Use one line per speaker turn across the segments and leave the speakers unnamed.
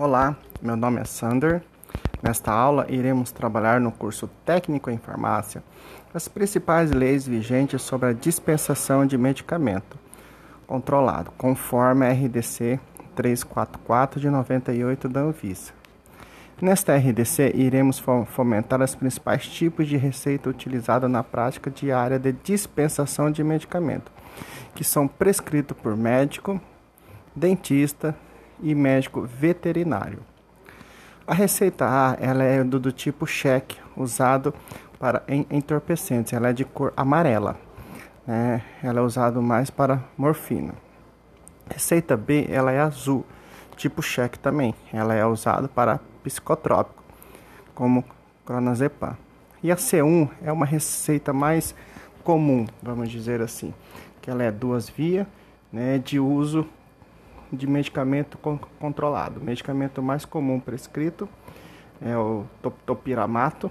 Olá, meu nome é Sander. Nesta aula, iremos trabalhar no curso Técnico em Farmácia as principais leis vigentes sobre a dispensação de medicamento controlado, conforme a RDC 344 de 98 da Anvisa. Nesta RDC, iremos fomentar os principais tipos de receita utilizada na prática diária de dispensação de medicamento, que são prescritos por médico, dentista, e médico veterinário. A receita A ela é do, do tipo cheque, usado para entorpecentes. Ela é de cor amarela. Né? Ela é usada mais para morfina. Receita B ela é azul, tipo cheque também. Ela é usada para psicotrópico, como clonazepam. E a C1 é uma receita mais comum, vamos dizer assim, que ela é duas vias, né, de uso de medicamento controlado. O medicamento mais comum prescrito é o topiramato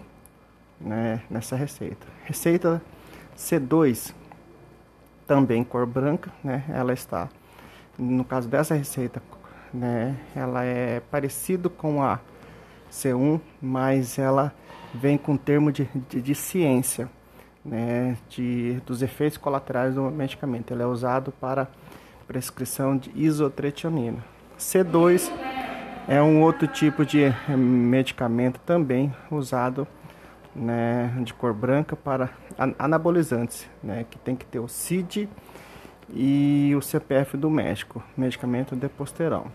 né, nessa receita. Receita C2, também cor branca, né, ela está, no caso dessa receita, né, ela é parecido com a C1, mas ela vem com termo de, de, de ciência, né, de, dos efeitos colaterais do medicamento. Ele é usado para prescrição de isotretionina. C2 é um outro tipo de medicamento também usado né, de cor branca para anabolizantes, né, que tem que ter o CID e o CPF do médico, medicamento deposterão.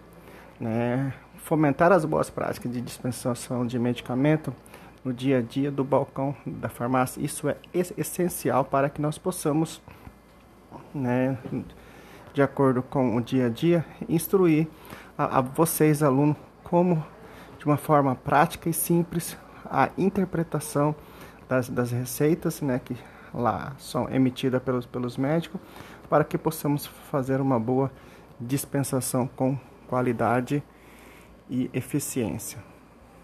Né. Fomentar as boas práticas de dispensação de medicamento no dia a dia do balcão da farmácia, isso é essencial para que nós possamos né, de acordo com o dia a dia, instruir a, a vocês, alunos, como de uma forma prática e simples a interpretação das, das receitas, né, que lá são emitidas pelos, pelos médicos, para que possamos fazer uma boa dispensação com qualidade e eficiência.